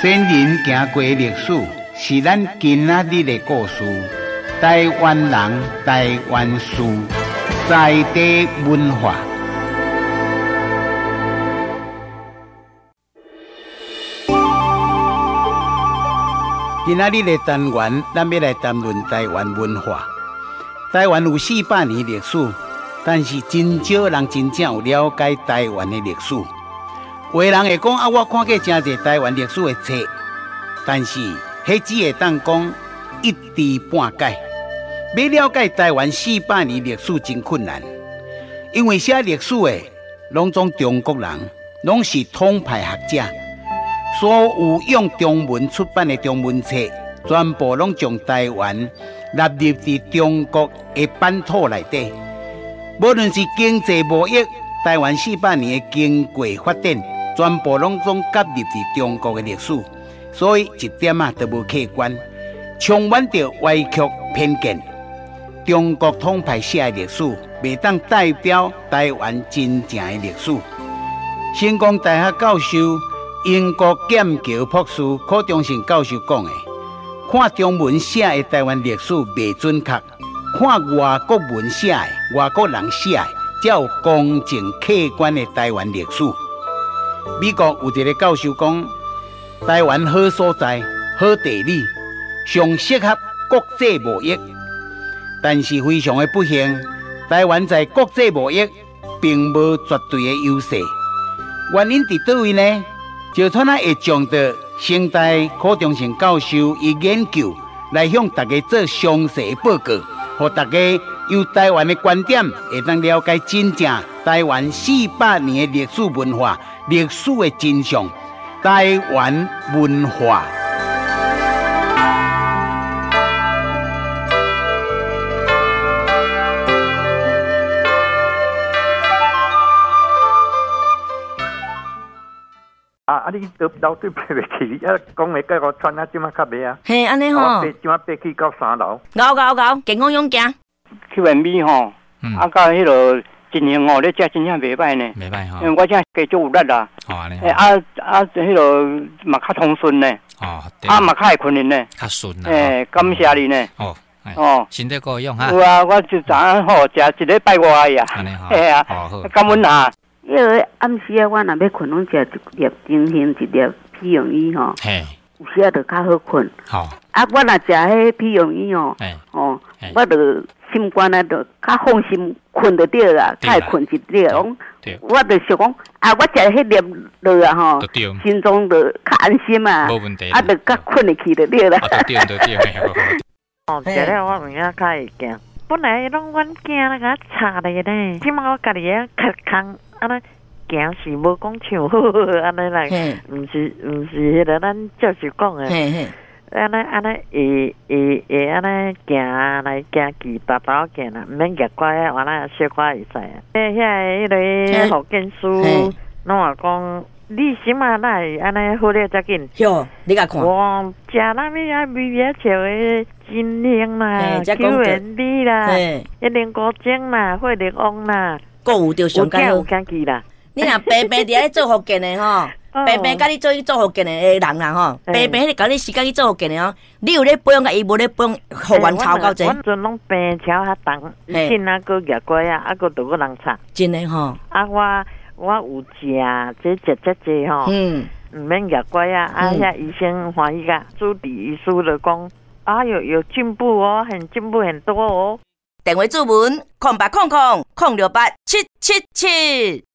先人行过历史，是咱今仔日的故事。台湾人，台湾事，在地文化。今仔日的单元，咱要来谈论台湾文化。台湾有四百年历史，但是真少人真正有了解台湾的历史。有人会讲啊，我看过真侪台湾历史的册，但是迄只会当讲一知半解。要了解台湾四百年历史真困难，因为写历史的拢总中国人，拢是统派学者，所有用中文出版的中文册，全部拢将台湾纳入伫中国的版图内底。无论是经济贸易，台湾四百年的经过发展。全部拢总夹入伫中国的历史，所以一点啊都无客观，充满着歪曲偏见。中国统派写的历史，未当代表台湾真正的历史。成功大学教授英国剑桥博士柯中信教授讲的：看中文写的台湾历史未准确，看外国文写的、外国人写的，才有公正客观的台湾历史。美国有一个教授讲，台湾好所在、好地理，上适合国际贸易。但是非常的不幸，台湾在国际贸易并无绝对的优势。原因伫叨位呢？就他那会将的现代柯中信教授以研究来向大家做详细报告，和大家由台湾的观点会当了解真正台湾四百年的历史文化。历史的真相，台湾文化。啊啊！你都老对爬袂起，你啊讲穿袂啊？嘿，安尼吼，爬去到三楼？高高高，健康。去外面吼，啊，到迄落。今年哦，你食真正袂歹呢，袂歹哈。因为我这加足有力啦。哦，安尼。诶，啊啊，迄个嘛较通顺呢。哦。啊嘛较会困呢。较顺啦。诶，感谢你呢。哦。哦。身体够用哈。有啊，我就昨昏吼食一礼拜外呀。安尼哈。系啊。好好。感恩啊。因为暗时啊，我若要困，拢食一粒精神，一粒皮用医吼。嘿。有时啊，就较好困。好。啊，我若食迄皮用医哦。哎。哦。我就。心肝啊，就较放心，困得着啊，较会困一着。讲，我就想讲，啊，我食迄粒落啊，吼，心中就较安心啊。无问题。啊，就较困得去就对啦。对对对。哦，食了我有影较会惊，本来拢阮惊那个差的咧，起码我家己啊，较空，安尼惊是无讲像好，安尼来，毋是毋是迄个咱教授讲的。安尼安尼会会会安尼行来行去，大刀行啦，毋免夹拐啊，完了小可会使啊。诶，遐个迄个福建书，拢话讲你心嘛来安尼好了才紧。哟，你甲看。我食那物啊，微微笑诶，金香啦，Q N B 啦，一零五钟啦，惠灵旺啦，购物着上紧有惊去啦。你若白白伫遐做福建诶吼。白白甲你做去做福建的人啦吼，白白迄个甲你时间去做福建的哦，你有咧保养甲伊无咧保养，互阮吵到这。阮阵拢病超较重，现那个夹过啊，啊个都个人吵。真的吼。啊我我有食，这食这这吼，嗯，毋免夹过啊，啊遐医生欢喜甲，主治医师就讲，啊有有进步哦，很进步很多哦。电话注文：空八空空空六八七七七。